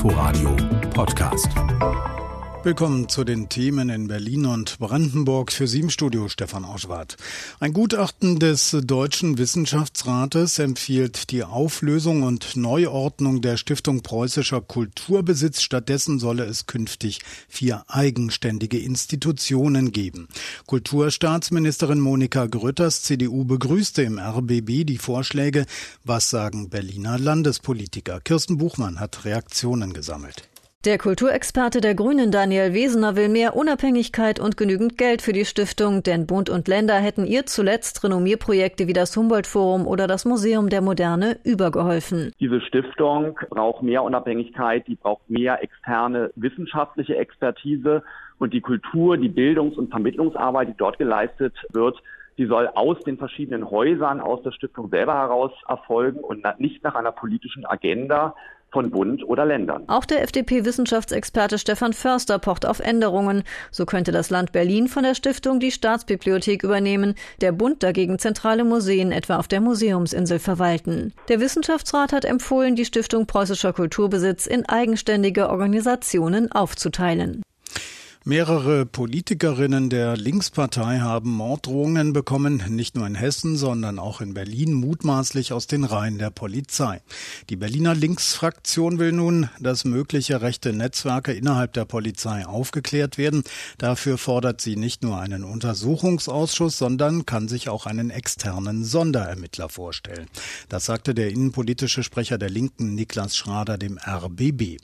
Inforadio Podcast. Willkommen zu den Themen in Berlin und Brandenburg. Für Sie im Studio Stefan Oschwart. Ein Gutachten des Deutschen Wissenschaftsrates empfiehlt die Auflösung und Neuordnung der Stiftung Preußischer Kulturbesitz. Stattdessen solle es künftig vier eigenständige Institutionen geben. Kulturstaatsministerin Monika Grütters CDU begrüßte im RBB die Vorschläge. Was sagen Berliner Landespolitiker? Kirsten Buchmann hat Reaktionen gesammelt. Der Kulturexperte der Grünen Daniel Wesener will mehr Unabhängigkeit und genügend Geld für die Stiftung, denn Bund und Länder hätten ihr zuletzt Renommierprojekte wie das Humboldt-Forum oder das Museum der Moderne übergeholfen. Diese Stiftung braucht mehr Unabhängigkeit, die braucht mehr externe wissenschaftliche Expertise und die Kultur, die Bildungs- und Vermittlungsarbeit, die dort geleistet wird, die soll aus den verschiedenen Häusern, aus der Stiftung selber heraus erfolgen und nicht nach einer politischen Agenda, von Bund oder Ländern. Auch der FDP-Wissenschaftsexperte Stefan Förster pocht auf Änderungen. So könnte das Land Berlin von der Stiftung die Staatsbibliothek übernehmen, der Bund dagegen zentrale Museen etwa auf der Museumsinsel verwalten. Der Wissenschaftsrat hat empfohlen, die Stiftung Preußischer Kulturbesitz in eigenständige Organisationen aufzuteilen. Mehrere Politikerinnen der Linkspartei haben Morddrohungen bekommen, nicht nur in Hessen, sondern auch in Berlin, mutmaßlich aus den Reihen der Polizei. Die Berliner Linksfraktion will nun, dass mögliche rechte Netzwerke innerhalb der Polizei aufgeklärt werden. Dafür fordert sie nicht nur einen Untersuchungsausschuss, sondern kann sich auch einen externen Sonderermittler vorstellen. Das sagte der innenpolitische Sprecher der Linken Niklas Schrader dem RBB.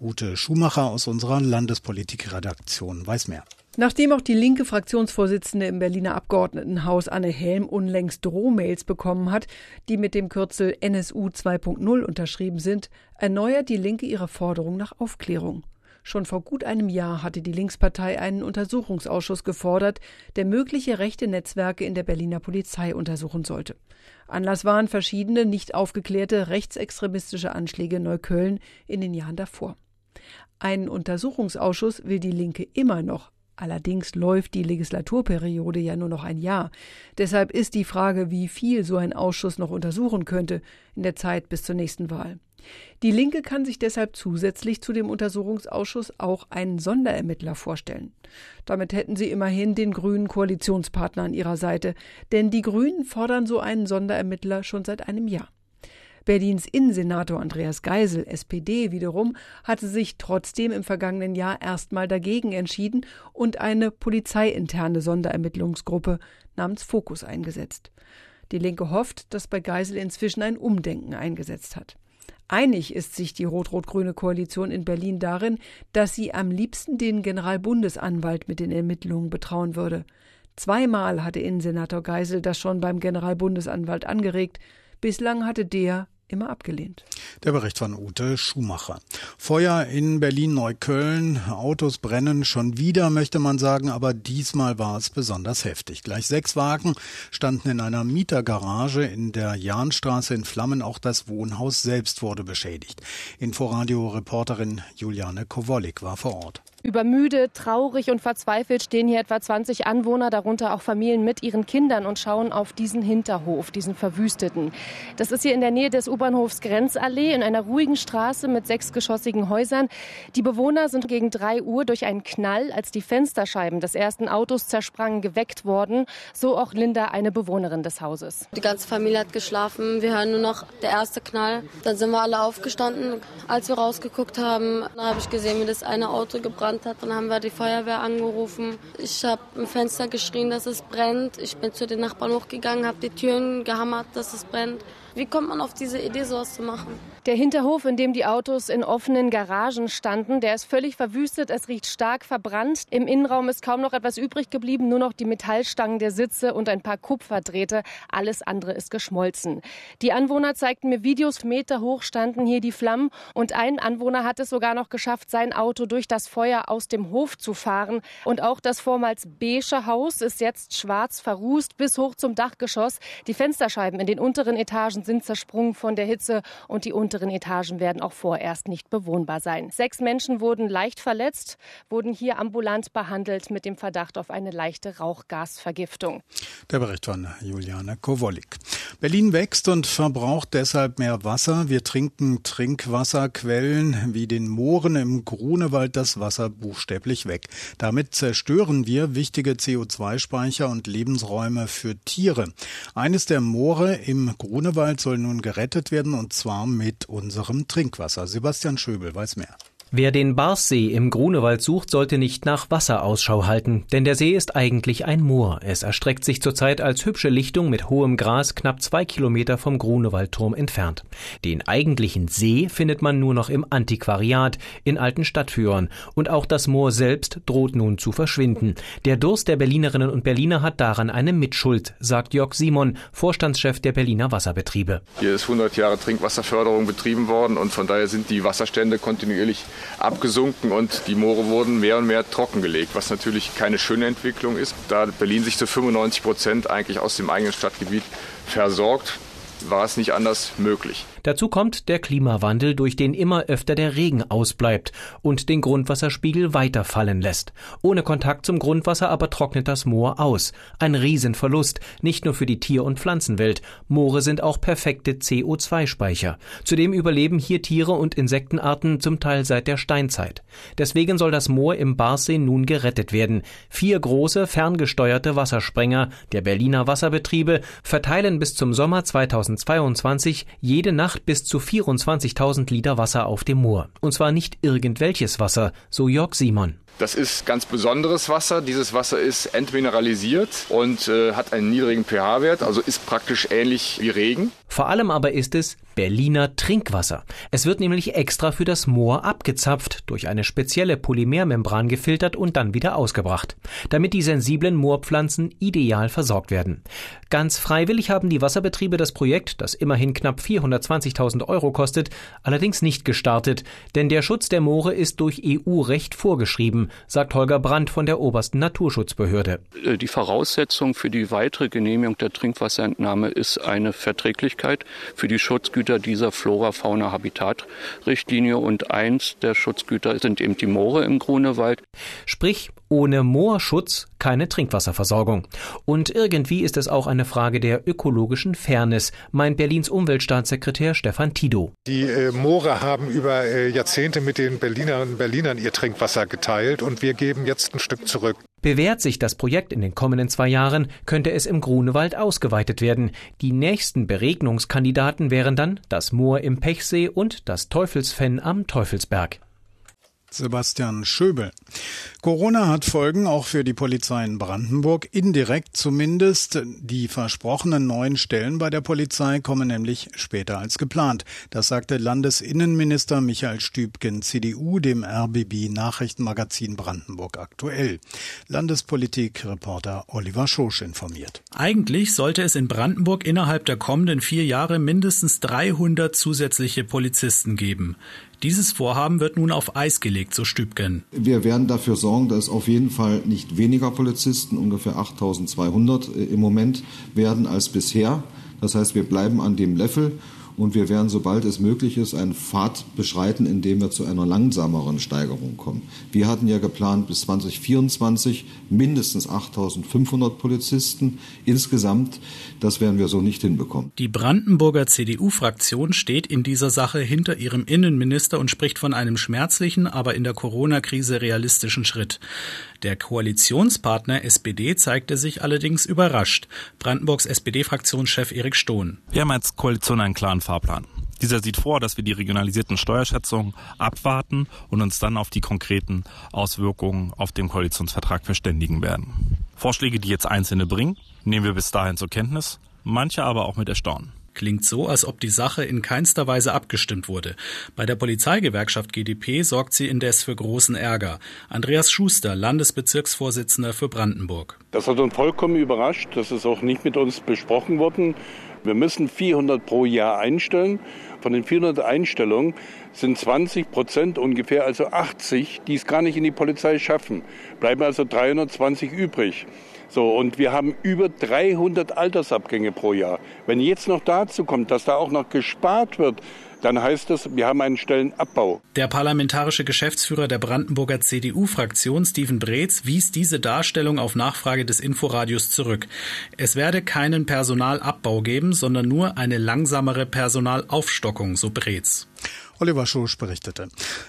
Ute Schumacher aus unserer Landespolitikredaktion Redaktion weiß mehr. Nachdem auch die linke Fraktionsvorsitzende im Berliner Abgeordnetenhaus Anne Helm unlängst Drohmails bekommen hat, die mit dem Kürzel NSU 2.0 unterschrieben sind, erneuert die Linke ihre Forderung nach Aufklärung. Schon vor gut einem Jahr hatte die Linkspartei einen Untersuchungsausschuss gefordert, der mögliche rechte Netzwerke in der Berliner Polizei untersuchen sollte. Anlass waren verschiedene nicht aufgeklärte rechtsextremistische Anschläge in Neukölln in den Jahren davor. Einen Untersuchungsausschuss will die Linke immer noch. Allerdings läuft die Legislaturperiode ja nur noch ein Jahr. Deshalb ist die Frage, wie viel so ein Ausschuss noch untersuchen könnte in der Zeit bis zur nächsten Wahl. Die Linke kann sich deshalb zusätzlich zu dem Untersuchungsausschuss auch einen Sonderermittler vorstellen. Damit hätten sie immerhin den grünen Koalitionspartner an ihrer Seite, denn die Grünen fordern so einen Sonderermittler schon seit einem Jahr. Berlins Innensenator Andreas Geisel, SPD wiederum, hatte sich trotzdem im vergangenen Jahr erstmal dagegen entschieden und eine polizeiinterne Sonderermittlungsgruppe namens Fokus eingesetzt. Die Linke hofft, dass bei Geisel inzwischen ein Umdenken eingesetzt hat. Einig ist sich die rot-rot-grüne Koalition in Berlin darin, dass sie am liebsten den Generalbundesanwalt mit den Ermittlungen betrauen würde. Zweimal hatte Innensenator Geisel das schon beim Generalbundesanwalt angeregt. Bislang hatte der immer abgelehnt. Der Bericht von Ute Schumacher. Feuer in Berlin-Neukölln. Autos brennen schon wieder, möchte man sagen, aber diesmal war es besonders heftig. Gleich sechs Wagen standen in einer Mietergarage in der Jahnstraße in Flammen. Auch das Wohnhaus selbst wurde beschädigt. Inforadio-Reporterin Juliane Kowolik war vor Ort. Übermüdet, traurig und verzweifelt stehen hier etwa 20 Anwohner, darunter auch Familien mit ihren Kindern und schauen auf diesen Hinterhof, diesen verwüsteten. Das ist hier in der Nähe des U-Bahnhofs Grenzallee in einer ruhigen Straße mit sechsgeschossigen Häusern. Die Bewohner sind gegen drei Uhr durch einen Knall, als die Fensterscheiben des ersten Autos zersprangen, geweckt worden. So auch Linda, eine Bewohnerin des Hauses. Die ganze Familie hat geschlafen. Wir hören nur noch der erste Knall. Dann sind wir alle aufgestanden. Als wir rausgeguckt haben, habe ich gesehen, wie das eine Auto gebrannt gebrannt hat. Dann haben wir die Feuerwehr angerufen. Ich habe im Fenster geschrien, dass es brennt. Ich bin zu den Nachbarn hochgegangen, habe die Türen gehammert, dass es brennt. Wie kommt man auf diese Idee, sowas zu machen? Der Hinterhof, in dem die Autos in offenen Garagen standen, der ist völlig verwüstet. Es riecht stark verbrannt. Im Innenraum ist kaum noch etwas übrig geblieben, nur noch die Metallstangen der Sitze und ein paar Kupferdrähte. Alles andere ist geschmolzen. Die Anwohner zeigten mir Videos, Meter hoch standen hier die Flammen und ein Anwohner hat es sogar noch geschafft, sein Auto durch das Feuer aus dem Hof zu fahren. Und auch das vormals beige Haus ist jetzt schwarz verrußt bis hoch zum Dachgeschoss. Die Fensterscheiben in den unteren Etagen 1000 sind zersprungen von der Hitze und die unteren Etagen werden auch vorerst nicht bewohnbar sein. Sechs Menschen wurden leicht verletzt, wurden hier ambulant behandelt mit dem Verdacht auf eine leichte Rauchgasvergiftung. Der Bericht von Juliane Kowolik. Berlin wächst und verbraucht deshalb mehr Wasser. Wir trinken Trinkwasserquellen wie den Mooren im Grunewald das Wasser buchstäblich weg. Damit zerstören wir wichtige CO2-Speicher und Lebensräume für Tiere. Eines der Moore im Grunewald soll nun gerettet werden und zwar mit unserem Trinkwasser. Sebastian Schöbel weiß mehr. Wer den Barssee im Grunewald sucht, sollte nicht nach Wasser Ausschau halten, denn der See ist eigentlich ein Moor. Es erstreckt sich zurzeit als hübsche Lichtung mit hohem Gras knapp zwei Kilometer vom Grunewaldturm entfernt. Den eigentlichen See findet man nur noch im Antiquariat, in alten Stadtführern. Und auch das Moor selbst droht nun zu verschwinden. Der Durst der Berlinerinnen und Berliner hat daran eine Mitschuld, sagt Jörg Simon, Vorstandschef der Berliner Wasserbetriebe. Hier ist 100 Jahre Trinkwasserförderung betrieben worden und von daher sind die Wasserstände kontinuierlich abgesunken und die Moore wurden mehr und mehr trockengelegt, was natürlich keine schöne Entwicklung ist, da Berlin sich zu 95 Prozent eigentlich aus dem eigenen Stadtgebiet versorgt war es nicht anders möglich. Dazu kommt der Klimawandel, durch den immer öfter der Regen ausbleibt und den Grundwasserspiegel weiter fallen lässt. Ohne Kontakt zum Grundwasser aber trocknet das Moor aus. Ein Riesenverlust, nicht nur für die Tier- und Pflanzenwelt. Moore sind auch perfekte CO2-Speicher. Zudem überleben hier Tiere und Insektenarten zum Teil seit der Steinzeit. Deswegen soll das Moor im Barsee nun gerettet werden. Vier große, ferngesteuerte Wassersprenger der Berliner Wasserbetriebe verteilen bis zum Sommer 2022 jede Nacht Nacht bis zu 24.000 Liter Wasser auf dem Moor. Und zwar nicht irgendwelches Wasser, so Jörg Simon. Das ist ganz besonderes Wasser. Dieses Wasser ist entmineralisiert und äh, hat einen niedrigen pH-Wert, also ist praktisch ähnlich wie Regen. Vor allem aber ist es Berliner Trinkwasser. Es wird nämlich extra für das Moor abgezapft, durch eine spezielle Polymermembran gefiltert und dann wieder ausgebracht, damit die sensiblen Moorpflanzen ideal versorgt werden. Ganz freiwillig haben die Wasserbetriebe das Projekt, das immerhin knapp 420.000 Euro kostet, allerdings nicht gestartet, denn der Schutz der Moore ist durch EU-Recht vorgeschrieben, sagt Holger Brandt von der obersten Naturschutzbehörde. Äh, die Voraussetzung für die weitere Genehmigung der Trinkwasserentnahme ist eine Verträglichkeit für die Schutzgüter dieser Flora-Fauna-Habitat-Richtlinie und eins der Schutzgüter sind eben die Moore im Grunewald. Sprich, ohne Moorschutz keine Trinkwasserversorgung. Und irgendwie ist es auch eine Frage der ökologischen Fairness, meint Berlins Umweltstaatssekretär Stefan Tido. Die äh, Moore haben über äh, Jahrzehnte mit den Berlinerinnen und Berlinern ihr Trinkwasser geteilt und wir geben jetzt ein Stück zurück. Bewährt sich das Projekt in den kommenden zwei Jahren, könnte es im Grunewald ausgeweitet werden. Die nächsten Beregnungskandidaten wären dann das Moor im Pechsee und das Teufelsfenn am Teufelsberg. Sebastian Schöbel. Corona hat Folgen auch für die Polizei in Brandenburg, indirekt zumindest. Die versprochenen neuen Stellen bei der Polizei kommen nämlich später als geplant. Das sagte Landesinnenminister Michael Stübgen, CDU, dem RBB Nachrichtenmagazin Brandenburg aktuell. Landespolitik-Reporter Oliver Schosch informiert. Eigentlich sollte es in Brandenburg innerhalb der kommenden vier Jahre mindestens 300 zusätzliche Polizisten geben. Dieses Vorhaben wird nun auf Eis gelegt, so Stübgen. Wir werden dafür sorgen, dass auf jeden Fall nicht weniger Polizisten, ungefähr 8200 äh, im Moment werden als bisher. Das heißt, wir bleiben an dem Level und wir werden, sobald es möglich ist, einen Pfad beschreiten, indem wir zu einer langsameren Steigerung kommen. Wir hatten ja geplant, bis 2024 mindestens 8.500 Polizisten insgesamt. Das werden wir so nicht hinbekommen. Die Brandenburger CDU-Fraktion steht in dieser Sache hinter ihrem Innenminister und spricht von einem schmerzlichen, aber in der Corona-Krise realistischen Schritt. Der Koalitionspartner SPD zeigte sich allerdings überrascht. Brandenburgs SPD-Fraktionschef Erik Stohn. Wir haben als Koalition einen klaren Fahrplan. Dieser sieht vor, dass wir die regionalisierten Steuerschätzungen abwarten und uns dann auf die konkreten Auswirkungen auf den Koalitionsvertrag verständigen werden. Vorschläge, die jetzt Einzelne bringen, nehmen wir bis dahin zur Kenntnis, manche aber auch mit Erstaunen. Klingt so, als ob die Sache in keinster Weise abgestimmt wurde. Bei der Polizeigewerkschaft GdP sorgt sie indes für großen Ärger. Andreas Schuster, Landesbezirksvorsitzender für Brandenburg. Das hat uns vollkommen überrascht. Das ist auch nicht mit uns besprochen worden. Wir müssen 400 pro Jahr einstellen. Von den 400 Einstellungen sind 20 Prozent ungefähr, also 80, die es gar nicht in die Polizei schaffen. Bleiben also 320 übrig. So, und wir haben über 300 Altersabgänge pro Jahr. Wenn jetzt noch dazu kommt, dass da auch noch gespart wird, dann heißt es, wir haben einen Stellenabbau. Der parlamentarische Geschäftsführer der Brandenburger CDU-Fraktion, Steven Breetz, wies diese Darstellung auf Nachfrage des Inforadios zurück. Es werde keinen Personalabbau geben, sondern nur eine langsamere Personalaufstockung, so Breetz. Oliver Schosch berichtete.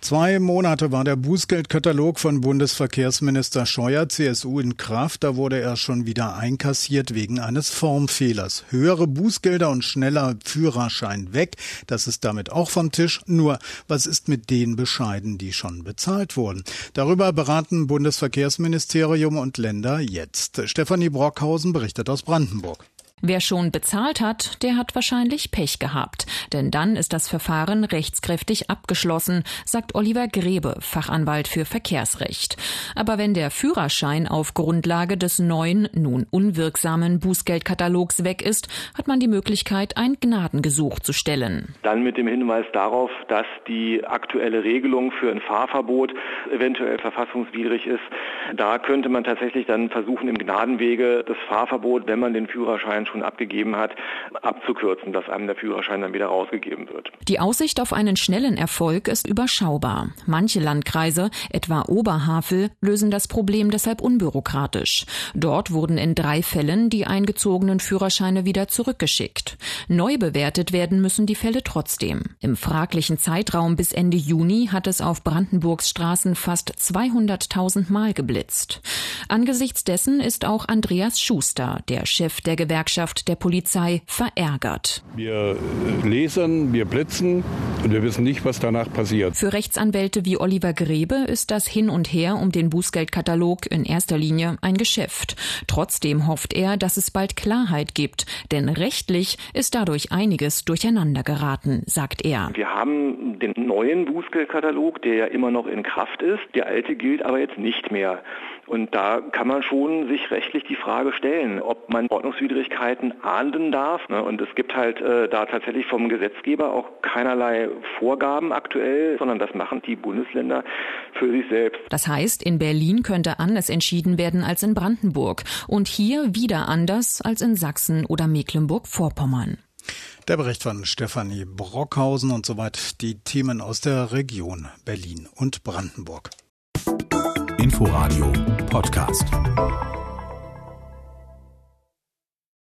Zwei Monate war der Bußgeldkatalog von Bundesverkehrsminister Scheuer CSU in Kraft. Da wurde er schon wieder einkassiert wegen eines Formfehlers. Höhere Bußgelder und schneller Führerschein weg. Das ist damit auch vom Tisch. Nur, was ist mit den Bescheiden, die schon bezahlt wurden? Darüber beraten Bundesverkehrsministerium und Länder jetzt. Stefanie Brockhausen berichtet aus Brandenburg. Wer schon bezahlt hat, der hat wahrscheinlich Pech gehabt, denn dann ist das Verfahren rechtskräftig abgeschlossen, sagt Oliver Grebe, Fachanwalt für Verkehrsrecht. Aber wenn der Führerschein auf Grundlage des neuen, nun unwirksamen Bußgeldkatalogs weg ist, hat man die Möglichkeit, ein Gnadengesuch zu stellen. Dann mit dem Hinweis darauf, dass die aktuelle Regelung für ein Fahrverbot eventuell verfassungswidrig ist. Da könnte man tatsächlich dann versuchen, im Gnadenwege das Fahrverbot, wenn man den Führerschein schon abgegeben hat, abzukürzen, dass einem der Führerschein dann wieder rausgegeben wird. Die Aussicht auf einen schnellen Erfolg ist überschaubar. Manche Landkreise, etwa Oberhavel, lösen das Problem deshalb unbürokratisch. Dort wurden in drei Fällen die eingezogenen Führerscheine wieder zurückgeschickt. Neu bewertet werden müssen die Fälle trotzdem. Im fraglichen Zeitraum bis Ende Juni hat es auf Brandenburgs Straßen fast 200.000 Mal geblitzt. Angesichts dessen ist auch Andreas Schuster, der Chef der Gewerkschaft Gewerkschaft der Polizei verärgert. Wir lesen, wir blitzen und wir wissen nicht, was danach passiert. Für Rechtsanwälte wie Oliver Grebe ist das Hin und Her um den Bußgeldkatalog in erster Linie ein Geschäft. Trotzdem hofft er, dass es bald Klarheit gibt, denn rechtlich ist dadurch einiges durcheinander geraten, sagt er. Wir haben den neuen Bußgeldkatalog, der ja immer noch in Kraft ist. Der alte gilt aber jetzt nicht mehr. Und da kann man schon sich rechtlich die Frage stellen, ob man Ordnungswidrigkeiten ahnden darf. Ne? Und es gibt halt äh, da tatsächlich vom Gesetzgeber auch keinerlei Vorgaben aktuell, sondern das machen die Bundesländer für sich selbst. Das heißt, in Berlin könnte anders entschieden werden als in Brandenburg und hier wieder anders als in Sachsen oder Mecklenburg-Vorpommern. Der Bericht von Stefanie Brockhausen und soweit die Themen aus der Region Berlin und Brandenburg. Inforadio Podcast.